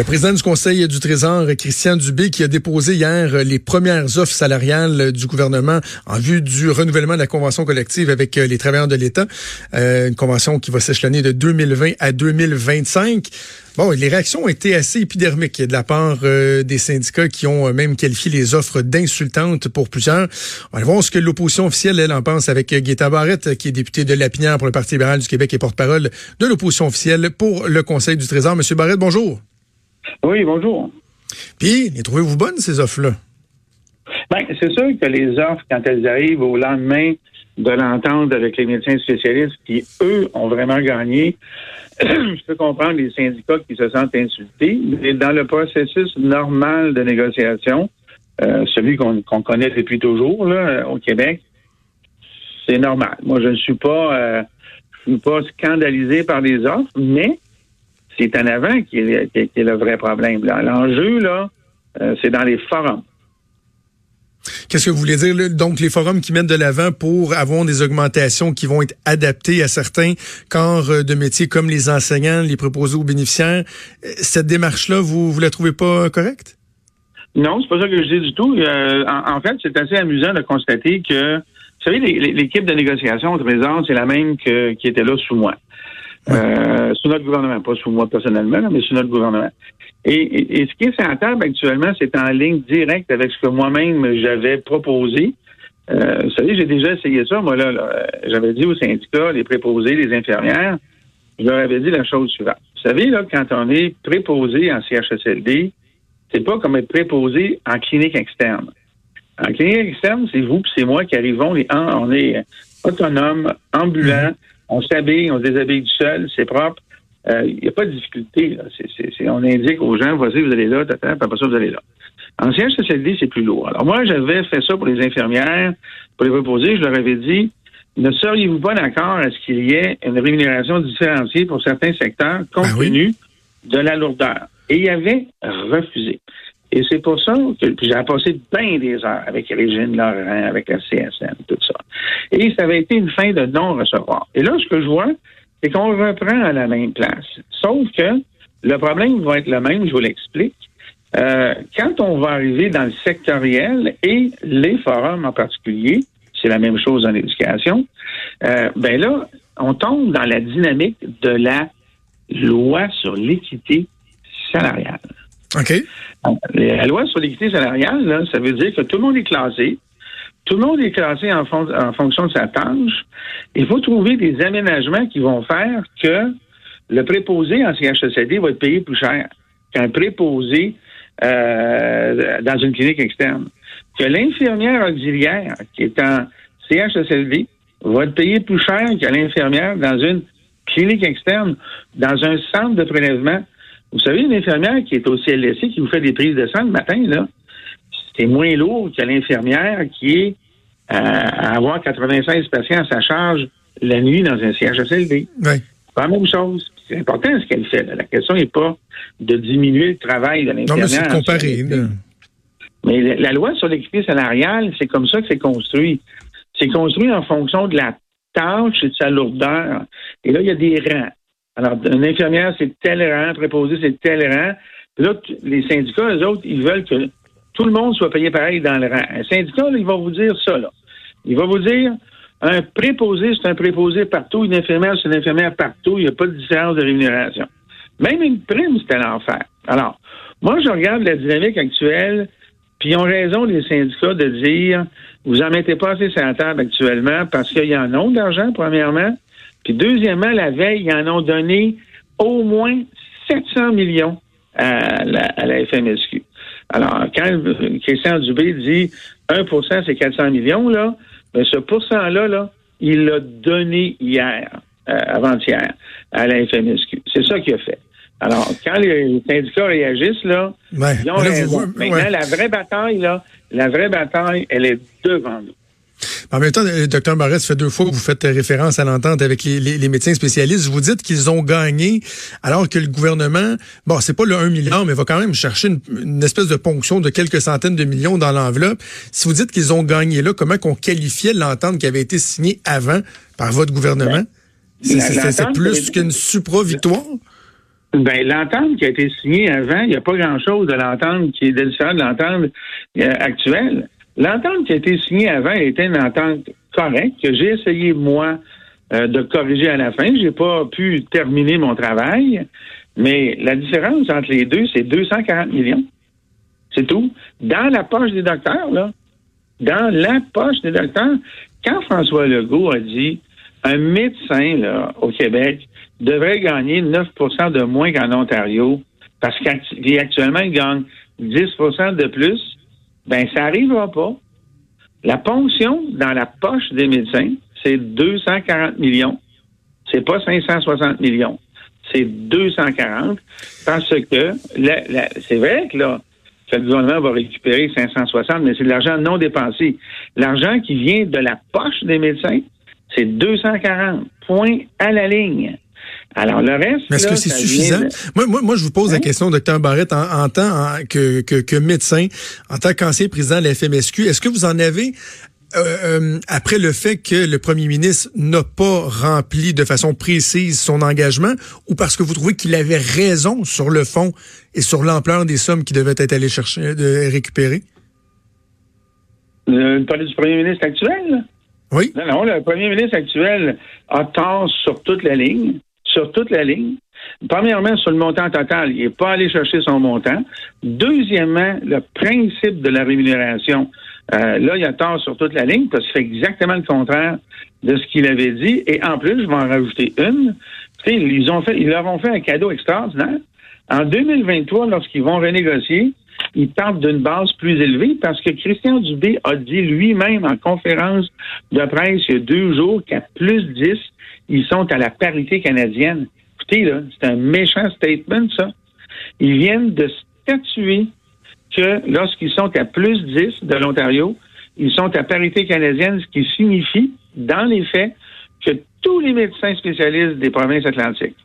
Le président du Conseil du Trésor, Christian Dubé, qui a déposé hier les premières offres salariales du gouvernement en vue du renouvellement de la convention collective avec les travailleurs de l'État, euh, une convention qui va s'échelonner de 2020 à 2025. Bon, les réactions ont été assez épidermiques de la part euh, des syndicats qui ont euh, même qualifié les offres d'insultantes pour plusieurs. On va voir ce que l'opposition officielle, elle, en pense avec Guetta Barrette, qui est député de Lapinière pour le Parti libéral du Québec et porte-parole de l'opposition officielle pour le Conseil du Trésor. Monsieur Barrette, bonjour. Oui, bonjour. Puis, les trouvez-vous bonnes, ces offres-là? Bien, c'est sûr que les offres, quand elles arrivent au lendemain de l'entente avec les médecins spécialistes, qui, eux, ont vraiment gagné, je peux comprendre les syndicats qui se sentent insultés, mais dans le processus normal de négociation, euh, celui qu'on connaît depuis toujours là, au Québec, c'est normal. Moi, je ne suis pas, euh, je suis pas scandalisé par les offres, mais c'est en avant qui est, le vrai problème. L'enjeu, là, euh, c'est dans les forums. Qu'est-ce que vous voulez dire? Donc, les forums qui mettent de l'avant pour avoir des augmentations qui vont être adaptées à certains corps euh, de métiers comme les enseignants, les préposés aux bénéficiaires. Euh, cette démarche-là, vous vous la trouvez pas correcte? Non, c'est pas ça que je dis du tout. en, fait, c'est assez amusant de constater que, vous savez, l'équipe de négociation au Trésor, c'est la même que, qui était là sous moi. Euh, sous notre gouvernement, pas sous moi personnellement, mais sous notre gouvernement. Et, ce qui est sur la table actuellement, c'est en ligne directe avec ce que moi-même j'avais proposé. Euh, vous savez, j'ai déjà essayé ça. Moi, là, j'avais dit aux syndicats, les préposés, les infirmières, je leur avais dit la chose suivante. Vous savez, là, quand on est préposé en CHSLD, c'est pas comme être préposé en clinique externe. En clinique externe, c'est vous puis c'est moi qui arrivons, les, on est autonome, ambulant, on s'habille, on se déshabille du seul, c'est propre. Il euh, n'y a pas de difficulté. Là. on indique aux gens, voici, vous allez là, tata, puis après ça, vous allez là. En CHSLD, c'est plus lourd. Alors moi, j'avais fait ça pour les infirmières, pour les reposer, je leur avais dit, ne seriez-vous pas d'accord à ce qu'il y ait une rémunération différenciée pour certains secteurs compte ben tenu de la lourdeur? Et il y avait refusé. Et c'est pour ça que j'ai passé bien des heures avec Régine Laurent, avec la CSN, tout ça. Et ça avait été une fin de non-recevoir. Et là, ce que je vois, c'est qu'on reprend à la même place. Sauf que le problème va être le même, je vous l'explique. Euh, quand on va arriver dans le sectoriel et les forums en particulier, c'est la même chose en éducation, euh, ben là, on tombe dans la dynamique de la loi sur l'équité salariale. OK. La loi sur l'équité salariale, ça veut dire que tout le monde est classé. Tout le monde est classé en, fonction de sa tâche. Il faut trouver des aménagements qui vont faire que le préposé en CHSLD va être payé plus cher qu'un préposé euh, dans une clinique externe. Que l'infirmière auxiliaire qui est en CHSLD va être payé plus cher que l'infirmière dans une clinique externe, dans un centre de prélèvement vous savez, une infirmière qui est au CLSC, qui vous fait des prises de sang le matin, là, c'est moins lourd que l'infirmière qui est euh, à avoir 96 patients à sa charge la nuit dans un CHSLD. Oui. C'est pas la même chose. C'est important ce qu'elle fait. La question n'est pas de diminuer le travail de l'infirmière. Non, mais c'est de comparer. Mais la, loi sur l'équité salariale, c'est comme ça que c'est construit. C'est construit en fonction de la tâche et de sa lourdeur. Et là, il y a des rangs. Alors, une infirmière, c'est tel rang, préposé, c'est tel rang. Puis là, les syndicats, eux autres, ils veulent que tout le monde soit payé pareil dans le rang. Un syndicat, il va vous dire ça, là. Il va vous dire, un préposé, c'est un préposé partout, une infirmière, c'est une infirmière partout, il n'y a pas de différence de rémunération. Même une prime, c'est un enfer. Alors, moi, je regarde la dynamique actuelle, puis ils ont raison, les syndicats, de dire, vous en mettez pas assez sur la table actuellement parce qu'il y en a d'argent, premièrement, puis deuxièmement, la veille, ils en ont donné au moins 700 millions à la, à la FMSQ. Alors, quand Christian Dubé dit 1% c'est 400 millions, là, mais ce pourcent-là, là, il l'a donné hier, euh, avant-hier, à la FMSQ. C'est ça qu'il a fait. Alors, quand les syndicats réagissent, là, ils ont raison. Maintenant, la vraie bataille, là, la vraie bataille, elle est devant nous. En même temps, euh, docteur Barrett, ça fait deux fois que vous faites référence à l'entente avec les, médecins spécialistes. Vous dites qu'ils ont gagné alors que le gouvernement, bon, c'est pas le 1 milliard, mais va quand même chercher une, espèce de ponction de quelques centaines de millions dans l'enveloppe. Si vous dites qu'ils ont gagné là, comment qu'on qualifiait l'entente qui avait été signée avant par votre gouvernement? C'est plus qu'une supra-victoire? Ben, l'entente qui a été signée avant, il n'y a pas grand-chose de l'entente qui est de l'entente euh, actuelle. L'entente qui a été signée avant était une entente correcte que j'ai essayé, moi, euh, de corriger à la fin. J'ai pas pu terminer mon travail, mais la différence entre les deux, c'est 240 millions. C'est tout. Dans la poche des docteurs, là. Dans la poche des docteurs. Quand François Legault a dit un médecin là, au Québec devrait gagner 9% de moins qu'en Ontario parce qu'actuellement, il gagne 10% de plus, ben ça n'arrivera pas. La ponction dans la poche des médecins, c'est 240 millions. C'est pas 560 millions. C'est 240 parce que c'est vrai que là, le gouvernement va récupérer 560, mais c'est de l'argent non dépensé. L'argent qui vient de la poche des médecins, c'est 240 points à la ligne. Alors, le reste. Est-ce que c'est suffisant? Moi, moi, moi, je vous pose la hein? question, docteur Barrette, en, tant que, que, que, médecin, en tant qu'ancien président de la FMSQ, est-ce que vous en avez euh, euh, après le fait que le premier ministre n'a pas rempli de façon précise son engagement ou parce que vous trouvez qu'il avait raison sur le fond et sur l'ampleur des sommes qui devaient être allées chercher, de récupérer? Euh, parler du premier ministre actuel? Oui. Non, non, le premier ministre actuel a tort sur toute la ligne sur toute la ligne. Premièrement, sur le montant total, il n'est pas allé chercher son montant. Deuxièmement, le principe de la rémunération, euh, là, il a tort sur toute la ligne parce qu'il fait exactement le contraire de ce qu'il avait dit. Et en plus, je vais en rajouter une. ils ont fait, ils leur ont fait un cadeau extraordinaire. En 2023, lorsqu'ils vont renégocier, ils partent d'une base plus élevée parce que Christian Dubé a dit lui-même en conférence de presse il y a deux jours qu'à plus 10, ils sont à la parité canadienne. Écoutez, là, c'est un méchant statement, ça. Ils viennent de statuer que lorsqu'ils sont à plus 10 de l'Ontario, ils sont à parité canadienne, ce qui signifie, dans les faits, que tous les médecins spécialistes des provinces atlantiques,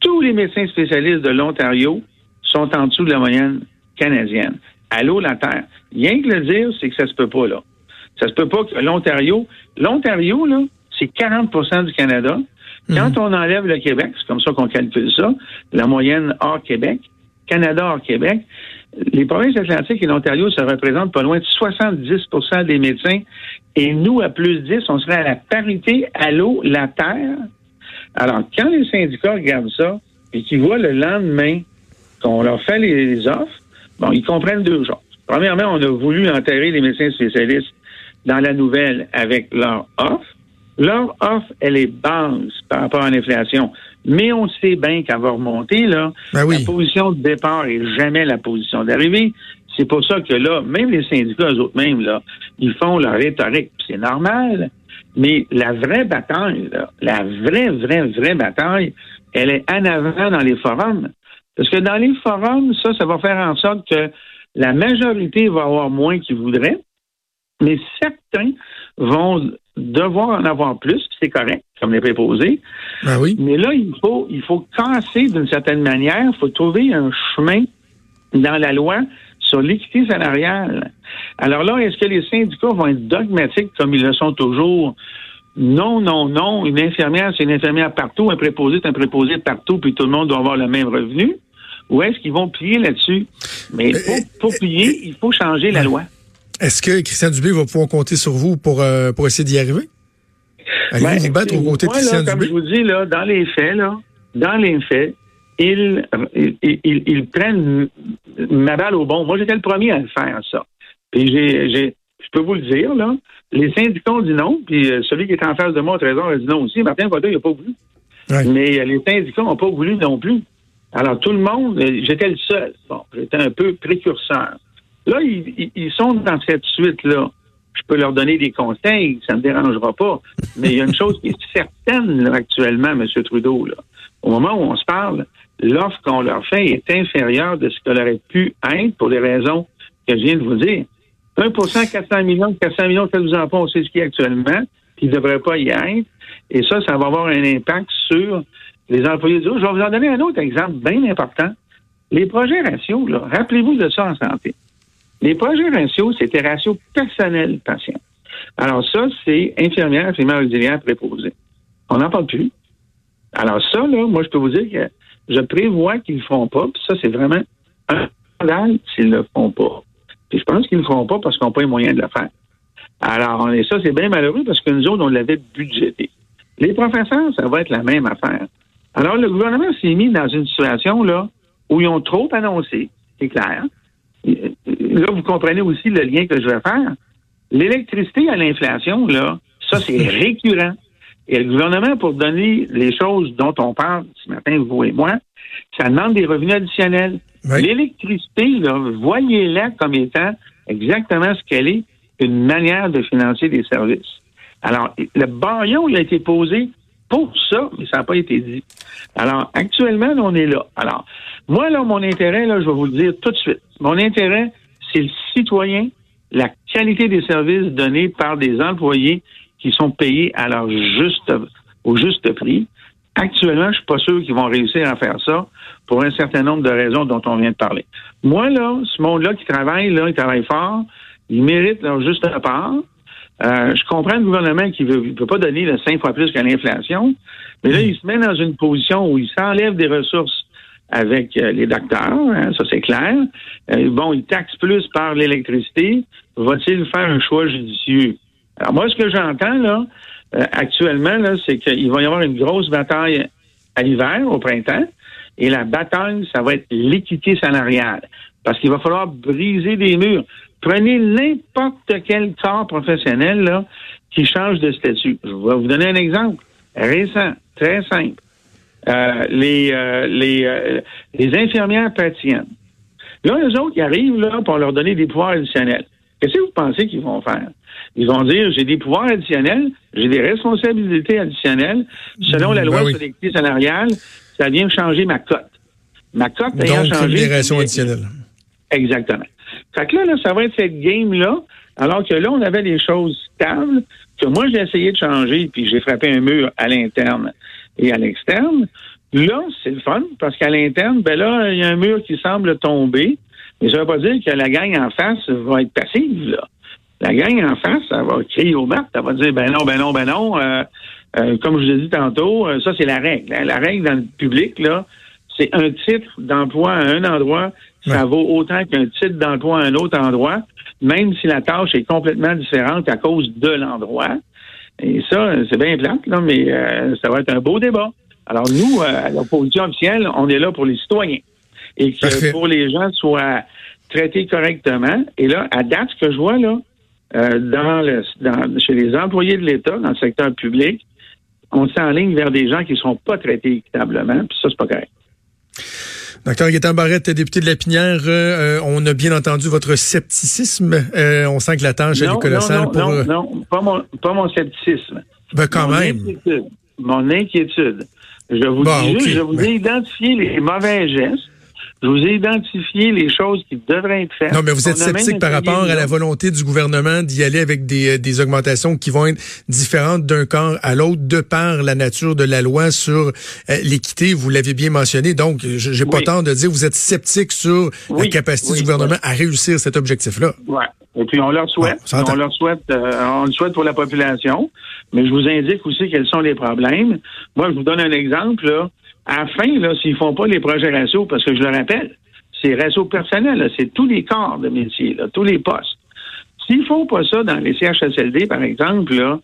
tous les médecins spécialistes de l'Ontario sont en dessous de la moyenne canadienne. Allô, la Terre. Rien que le dire, c'est que ça se peut pas, là. Ça se peut pas que l'Ontario, l'Ontario, là, c'est 40% du Canada. Quand mhm. on enlève le Québec, c'est comme ça qu'on calcule ça, la moyenne hors Québec, Canada hors Québec, les provinces atlantiques et l'Ontario se représentent pas loin de 70% des médecins. Et nous, à plus 10, on serait à la parité à l'eau, la terre. Alors, quand les syndicats regardent ça et qu'ils voient le lendemain qu'on leur fait les offres, bon, ils comprennent deux choses. Premièrement, on a voulu enterrer les médecins spécialistes dans la nouvelle avec leur offre. Leur offre, elle est basse par rapport à l'inflation. Mais on sait bien qu'elle va remonter, là. Ben la position de départ est jamais la position d'arrivée. C'est pour ça que là, même les syndicats, eux autres mêmes, là, ils font leur rhétorique. C'est normal. Mais la vraie bataille, là, la vraie, vraie, vraie bataille, elle est en avant dans les forums. Parce que dans les forums, ça, ça va faire en sorte que la majorité va avoir moins qu'ils voudraient, mais certains vont devoir en avoir plus, c'est correct, comme les préposés. Ben oui. Mais là, il faut, il faut casser d'une certaine manière, il faut trouver un chemin dans la loi sur l'équité salariale. Alors là, est-ce que les syndicats vont être dogmatiques comme ils le sont toujours? Non, non, non. Une infirmière, c'est une infirmière partout. Un préposé, c'est un préposé partout, puis tout le monde doit avoir le même revenu. Ou est-ce qu'ils vont plier là-dessus? Mais pour, pour plier, il faut changer la loi. Est-ce que Christian Dubé va pouvoir compter sur vous pour, euh, pour essayer d'y arriver? Allez-vous ben, vous battre aux côtés de Christian là, Dubé? Comme je vous dis, là, dans les faits, là, dans les faits, ils, ils, ils, prennent ma balle au bon. Moi, j'étais le premier à le faire, ça. Puis j'ai, j'ai, je peux vous le dire, là, les syndicats ont dit non, puis euh, celui qui est en face de moi au Trésor a dit non aussi. Martin Vaudeau, il n'a pas voulu. Mais euh, les syndicats n'ont pas voulu non plus. Alors, tout le monde, j'étais le seul. Bon, j'étais un peu précurseur. Là, ils, sont dans cette suite-là. Je peux leur donner des conseils, ça ne me dérangera pas. Mais il y a une chose qui est certaine actuellement, M. Trudeau. Là. Au moment où on se parle, l'offre qu'on leur fait est inférieure de ce qu'elle aurait pu être pour les raisons que je viens de vous dire. 1% 400 millions, 400 millions, ça vous en pas, on sait ce qu'il y a actuellement, puis il ne devrait pas y être. Et ça, ça va avoir un impact sur les employés du Je vais vous en donner un autre exemple bien important. Les projets ratios, rappelez-vous de ça en santé. Les projets ratios, c'était ratio personnel patient. Alors ça, c'est infirmière, infirmière auxiliaire préposée. On n'en parle plus. Alors ça, là, moi, je peux vous dire que je prévois qu'ils ne le feront pas, puis ça, c'est vraiment un scandale s'ils ne le font pas. Puis je pense qu'ils ne le feront pas parce qu'on n'a pas les moyens de le faire. Alors, ça, c'est bien malheureux parce que nous autres, on l'avait budgété. Les professeurs, ça va être la même affaire. Alors, le gouvernement s'est mis dans une situation là où ils ont trop annoncé, c'est clair. Là, vous comprenez aussi le lien que je vais faire. L'électricité à l'inflation, là, ça, c'est récurrent. Et le gouvernement, pour donner les choses dont on parle ce matin, vous et moi, ça demande des revenus additionnels. L'électricité, là, voyez-la comme étant exactement ce qu'elle est, une manière de financer des services. Alors, le baillon, il a été posé pour ça, mais ça n'a pas été dit. Alors, actuellement, on est là. Alors, moi, là, mon intérêt, là, je vais vous le dire tout de suite. Mon intérêt, c'est le citoyen, la qualité des services donnés par des employés qui sont payés à leur juste, au juste prix. Actuellement, je suis pas sûr qu'ils vont réussir à faire ça pour un certain nombre de raisons dont on vient de parler. Moi, là, ce monde-là qui travaille, là, il travaille fort, il mérite leur juste part. Euh, je comprends le gouvernement qui veut, peut pas donner le cinq fois plus que l'inflation, mais là, il se met dans une position où il s'enlève des ressources avec euh, les docteurs, hein, ça c'est clair. Euh, bon, il taxe plus par l'électricité. Va-t-il faire un choix judicieux? Alors moi, ce que j'entends là, actuellement, là, c'est qu'il va y avoir une grosse bataille à l'hiver, au printemps, et la bataille, ça va être l'équité salariale. Parce qu'il va falloir briser des murs. Prenez n'importe quel corps professionnel là, qui change de statut. Je vais vous donner un exemple récent, très simple. Euh, les, euh, les, euh, les infirmières praticiennes. Là, les autres qui arrivent là pour leur donner des pouvoirs additionnels. Qu'est-ce que vous pensez qu'ils vont faire? Ils vont dire j'ai des pouvoirs additionnels, j'ai des responsabilités additionnelles. Selon la loi ben sur l'équité salariale, ça vient changer ma cote. Ma cote ayant Donc, changé. additionnelle. Exactement. Fait que là, là, ça va être cette game-là, alors que là, on avait les choses stables, que moi, j'ai essayé de changer, puis j'ai frappé un mur à l'interne et à l'externe. Là, c'est le fun, parce qu'à l'interne, ben là, il y a un mur qui semble tomber, mais ça ne veut pas dire que la gang en face va être passive, là. La gang en face, ça va crier au bat, ça va dire, ben non, ben non, ben non, euh, euh, comme je l'ai dit tantôt, euh, ça, c'est la règle. Hein. La règle dans le public, là, c'est un titre d'emploi à un endroit, ça vaut autant qu'un titre d'emploi à un autre endroit, même si la tâche est complètement différente à cause de l'endroit. Et ça, c'est bien plate, là, mais euh, ça va être un beau débat. Alors nous, euh, à l'opposition officielle, on est là pour les citoyens et que pour les gens soient traités correctement. Et là, à date, ce que je vois là, euh, dans le, dans, chez les employés de l'État, dans le secteur public, on s'enligne vers des gens qui ne sont pas traités équitablement, puis ça, c'est pas correct. Docteur Gaétan Barrette, député de la Pinière, euh, on a bien entendu votre scepticisme. Euh, on sent que la tâche est colossale. Non, non, non, non, pas mon, pas mon scepticisme. Ben, quand même. Inquiétude, mon inquiétude. Je vous dis juste, je vous ai ben. identifié les mauvais gestes je vous ai identifié les choses qui devraient être faites. Non, mais vous êtes sceptique par rapport à la volonté du gouvernement d'y aller avec des, euh, des, augmentations qui vont être différentes d'un corps à l'autre de par la nature de la loi sur euh, l'équité. Vous l'avez bien mentionné. Donc, j'ai pas tort de dire vous êtes sceptique sur la capacité du gouvernement à réussir cet objectif-là. Ouais. Et puis on leur souhaite, on leur souhaite, euh, on le souhaite pour la population. Mais je vous indique aussi quels sont les problèmes. Moi, je vous donne un exemple. Là à fin, là, s'ils font pas les projets ratios, parce que je le rappelle, c'est réseau personnel, c'est tous les corps de métier, tous les postes. S'ils font pas ça dans les CHSLD, par exemple, là,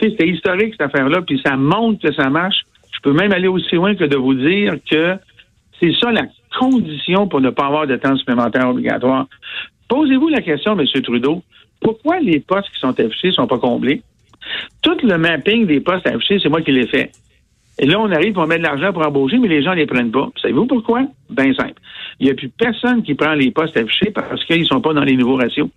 c'est historique cette affaire-là, puis ça montre que ça marche. Je peux même aller aussi loin que de vous dire que c'est ça la condition pour ne pas avoir de temps supplémentaire obligatoire. Posez-vous la question, M. Trudeau, pourquoi les postes qui sont affichés ne sont pas comblés? Tout le mapping des postes affichés, c'est moi qui l'ai fait. Et là, on arrive, on met de l'argent pour embaucher, mais les gens ne les prennent pas. Savez-vous pourquoi? Bien simple. Il n'y a plus personne qui prend les postes affichés parce qu'ils ne sont pas dans les nouveaux ratios.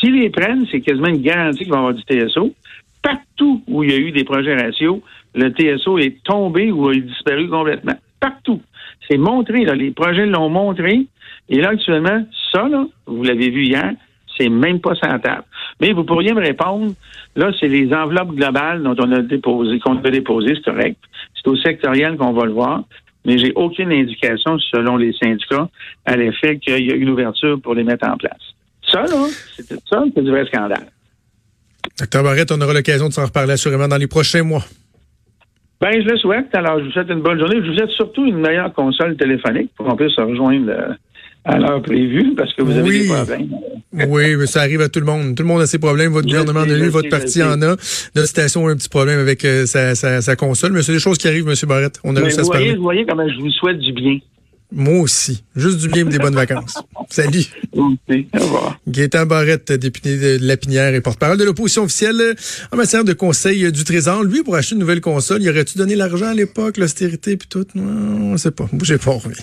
S'ils les prennent, c'est quasiment une garantie qu'il va y avoir du TSO. Partout où il y a eu des projets ratios, le TSO est tombé ou a disparu complètement. Partout. C'est montré, là. Les projets l'ont montré. Et là, actuellement, ça, là, vous l'avez vu hier, C'est même pas sans table. Mais vous pourriez me répondre, là, c'est les enveloppes globales dont on a déposé, qu'on a déposé, c'est correct. C'est au sectoriel qu'on va le voir. Mais j'ai aucune indication, selon les syndicats, à l'effet qu'il y a une ouverture pour les mettre en place. Ça, là, c'est ça, c'est du vrai scandale. Docteur Barrette, on aura l'occasion de s'en reparler assurément dans les prochains mois. Ben, je le souhaite. Alors, je vous souhaite une bonne journée. Je vous souhaite surtout une meilleure console téléphonique pour qu'on puisse se rejoindre euh, à l'heure prévue parce que vous avez Oui. des problèmes. Oui, mais ça arrive à tout le monde. Tout le monde a ses problèmes. Votre Je gouvernement en a eu, votre parti en a. Notre station a un petit problème avec euh, sa, sa, sa console. Mais c'est des choses qui arrivent, M. Barrette. On a Mais à vous, se voyez, vous voyez comment je vous souhaite du bien. Moi aussi. Juste du bien et des bonnes vacances. Salut. Merci. Au revoir. Gaétan Barrette, député de Lapinière et porte-parole de l'opposition officielle euh, en matière de conseil euh, du Trésor. Lui, pour acheter une nouvelle console, il aurait-tu donné l'argent à l'époque, l'austérité puis tout? Non, on sait pas. Bougez pas, on revient.